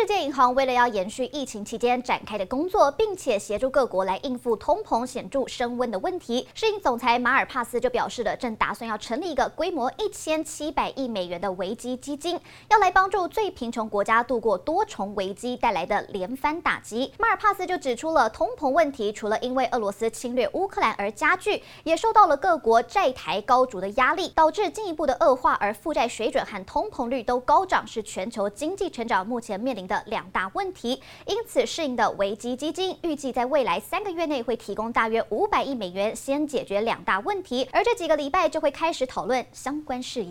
世界银行为了要延续疫情期间展开的工作，并且协助各国来应付通膨显著升温的问题，世银总裁马尔帕斯就表示了，正打算要成立一个规模一千七百亿美元的危机基金，要来帮助最贫穷国家度过多重危机带来的连番打击。马尔帕斯就指出了，通膨问题除了因为俄罗斯侵略乌克兰而加剧，也受到了各国债台高筑的压力，导致进一步的恶化，而负债水准和通膨率都高涨，是全球经济成长目前面临的两大问题，因此适应的危机基金预计在未来三个月内会提供大约五百亿美元，先解决两大问题，而这几个礼拜就会开始讨论相关事宜。